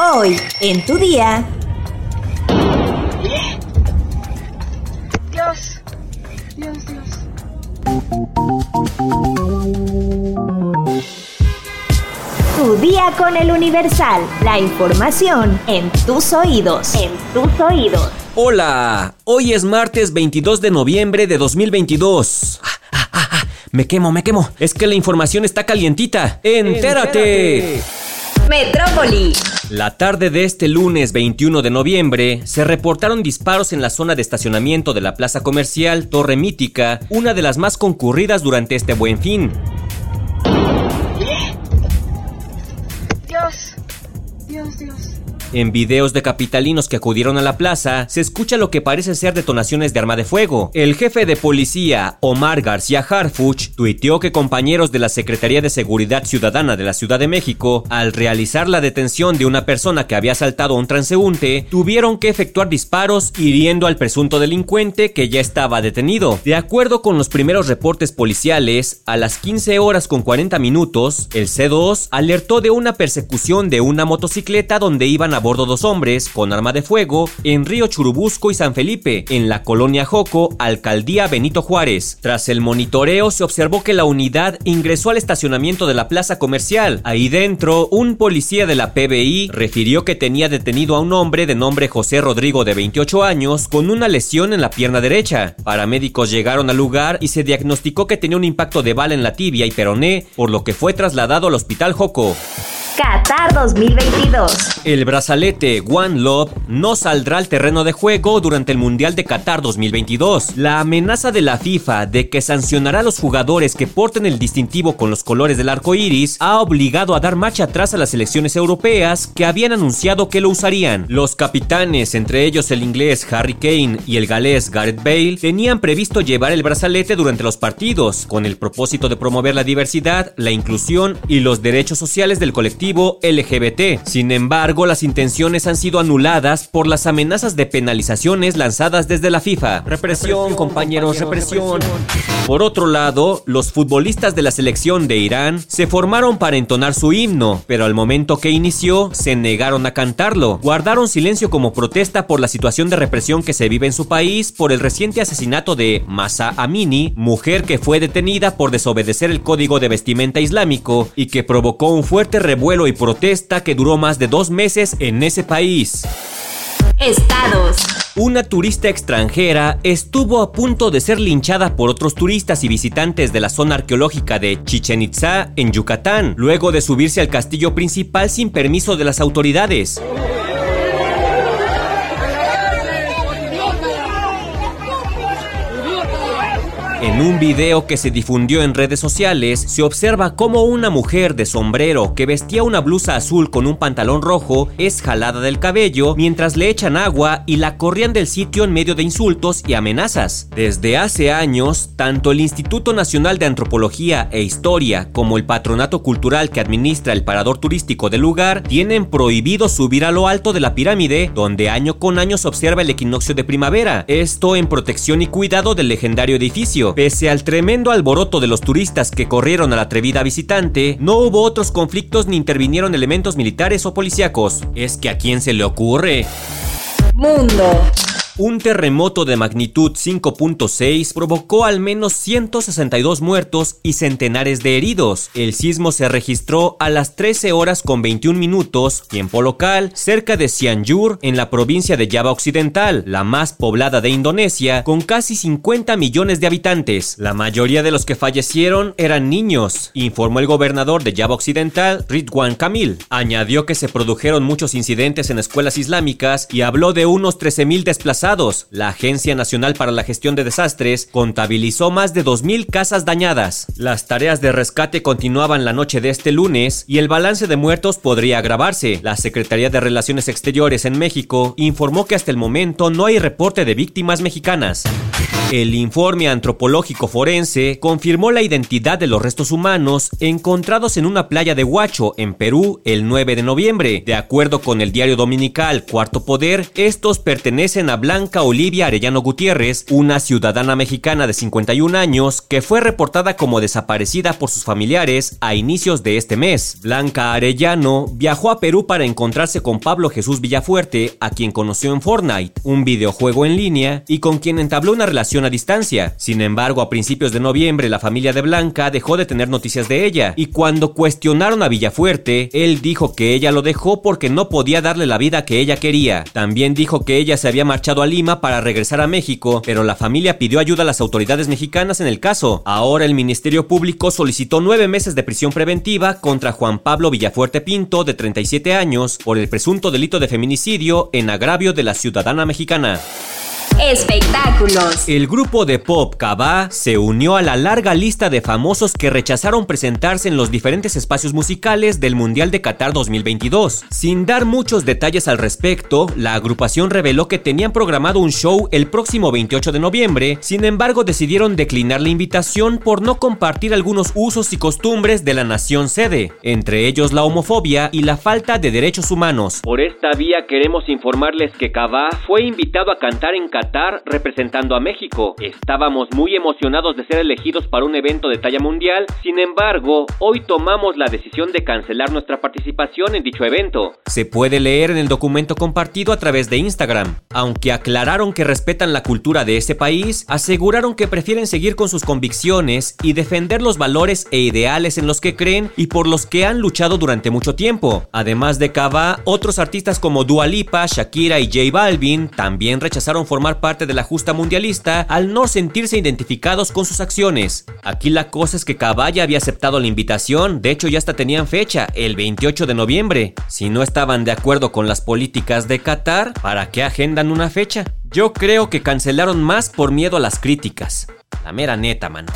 Hoy, en tu día. Dios, Dios, Dios. Tu día con el Universal. La información en tus oídos. En tus oídos. Hola, hoy es martes 22 de noviembre de 2022. Ah, ah, ah, me quemo, me quemo. Es que la información está calientita. Entérate. Metrópoli. La tarde de este lunes 21 de noviembre se reportaron disparos en la zona de estacionamiento de la plaza comercial Torre Mítica, una de las más concurridas durante este buen fin. Dios, Dios, Dios. En videos de capitalinos que acudieron a la plaza, se escucha lo que parece ser detonaciones de arma de fuego. El jefe de policía, Omar García Harfuch, tuiteó que compañeros de la Secretaría de Seguridad Ciudadana de la Ciudad de México, al realizar la detención de una persona que había asaltado a un transeúnte, tuvieron que efectuar disparos hiriendo al presunto delincuente que ya estaba detenido. De acuerdo con los primeros reportes policiales, a las 15 horas con 40 minutos, el C2 alertó de una persecución de una motocicleta donde iban a bordo dos hombres con arma de fuego en Río Churubusco y San Felipe, en la colonia Joco, alcaldía Benito Juárez. Tras el monitoreo se observó que la unidad ingresó al estacionamiento de la plaza comercial. Ahí dentro, un policía de la PBI refirió que tenía detenido a un hombre de nombre José Rodrigo de 28 años con una lesión en la pierna derecha. Paramédicos llegaron al lugar y se diagnosticó que tenía un impacto de bala en la tibia y peroné, por lo que fue trasladado al hospital Joco. Qatar 2022. El brazalete One Love no saldrá al terreno de juego durante el Mundial de Qatar 2022. La amenaza de la FIFA de que sancionará a los jugadores que porten el distintivo con los colores del arco iris ha obligado a dar marcha atrás a las selecciones europeas que habían anunciado que lo usarían. Los capitanes, entre ellos el inglés Harry Kane y el galés Gareth Bale, tenían previsto llevar el brazalete durante los partidos, con el propósito de promover la diversidad, la inclusión y los derechos sociales del colectivo LGBT. Sin embargo, las intenciones han sido anuladas por las amenazas de penalizaciones lanzadas desde la FIFA. Represión, compañeros, represión. Por otro lado, los futbolistas de la selección de Irán se formaron para entonar su himno, pero al momento que inició se negaron a cantarlo. Guardaron silencio como protesta por la situación de represión que se vive en su país por el reciente asesinato de Masa Amini, mujer que fue detenida por desobedecer el código de vestimenta islámico y que provocó un fuerte revuelo y protesta que duró más de dos meses en ese país. Estados. Una turista extranjera estuvo a punto de ser linchada por otros turistas y visitantes de la zona arqueológica de Chichen Itza, en Yucatán, luego de subirse al castillo principal sin permiso de las autoridades. En un video que se difundió en redes sociales, se observa cómo una mujer de sombrero que vestía una blusa azul con un pantalón rojo es jalada del cabello mientras le echan agua y la corrían del sitio en medio de insultos y amenazas. Desde hace años, tanto el Instituto Nacional de Antropología e Historia como el Patronato Cultural que administra el parador turístico del lugar tienen prohibido subir a lo alto de la pirámide, donde año con año se observa el equinoccio de primavera. Esto en protección y cuidado del legendario edificio. Pese al tremendo alboroto de los turistas que corrieron a la atrevida visitante, no hubo otros conflictos ni intervinieron elementos militares o policíacos. Es que a quién se le ocurre. Mundo. Un terremoto de magnitud 5.6 provocó al menos 162 muertos y centenares de heridos. El sismo se registró a las 13 horas con 21 minutos, tiempo local, cerca de Cianjur, en la provincia de Java Occidental, la más poblada de Indonesia, con casi 50 millones de habitantes. La mayoría de los que fallecieron eran niños, informó el gobernador de Java Occidental, Ridwan Kamil. Añadió que se produjeron muchos incidentes en escuelas islámicas y habló de unos 13.000 desplazados la Agencia Nacional para la Gestión de Desastres contabilizó más de 2.000 casas dañadas. Las tareas de rescate continuaban la noche de este lunes y el balance de muertos podría agravarse. La Secretaría de Relaciones Exteriores en México informó que hasta el momento no hay reporte de víctimas mexicanas. El informe antropológico forense confirmó la identidad de los restos humanos encontrados en una playa de Huacho, en Perú, el 9 de noviembre. De acuerdo con el diario dominical Cuarto Poder, estos pertenecen a Blanca Blanca Olivia Arellano Gutiérrez, una ciudadana mexicana de 51 años que fue reportada como desaparecida por sus familiares a inicios de este mes. Blanca Arellano viajó a Perú para encontrarse con Pablo Jesús Villafuerte, a quien conoció en Fortnite, un videojuego en línea, y con quien entabló una relación a distancia. Sin embargo, a principios de noviembre la familia de Blanca dejó de tener noticias de ella, y cuando cuestionaron a Villafuerte, él dijo que ella lo dejó porque no podía darle la vida que ella quería. También dijo que ella se había marchado a Lima para regresar a México, pero la familia pidió ayuda a las autoridades mexicanas en el caso. Ahora el Ministerio Público solicitó nueve meses de prisión preventiva contra Juan Pablo Villafuerte Pinto, de 37 años, por el presunto delito de feminicidio en agravio de la ciudadana mexicana. Espectáculos. El grupo de pop Kaba se unió a la larga lista de famosos que rechazaron presentarse en los diferentes espacios musicales del Mundial de Qatar 2022. Sin dar muchos detalles al respecto, la agrupación reveló que tenían programado un show el próximo 28 de noviembre, sin embargo decidieron declinar la invitación por no compartir algunos usos y costumbres de la nación sede, entre ellos la homofobia y la falta de derechos humanos. Por esta vía queremos informarles que Kaba fue invitado a cantar en Qatar representando a México. Estábamos muy emocionados de ser elegidos para un evento de talla mundial, sin embargo, hoy tomamos la decisión de cancelar nuestra participación en dicho evento. Se puede leer en el documento compartido a través de Instagram. Aunque aclararon que respetan la cultura de ese país, aseguraron que prefieren seguir con sus convicciones y defender los valores e ideales en los que creen y por los que han luchado durante mucho tiempo. Además de Kava, otros artistas como Dua Lipa, Shakira y J Balvin también rechazaron formar parte de la justa mundialista al no sentirse identificados con sus acciones. Aquí la cosa es que Caballa había aceptado la invitación, de hecho ya hasta tenían fecha, el 28 de noviembre. Si no estaban de acuerdo con las políticas de Qatar, ¿para qué agendan una fecha? Yo creo que cancelaron más por miedo a las críticas. La mera neta, mano.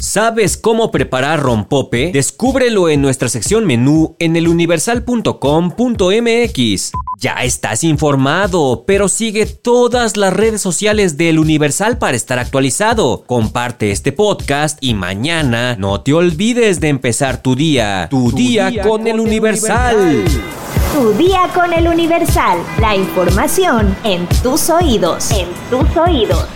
¿Sabes cómo preparar rompope? Descúbrelo en nuestra sección menú en eluniversal.com.mx. Ya estás informado, pero sigue todas las redes sociales del Universal para estar actualizado. Comparte este podcast y mañana no te olvides de empezar tu día. Tu, día, con, el Universal. Tu día con el Universal. La información en tus oídos. En tus oídos.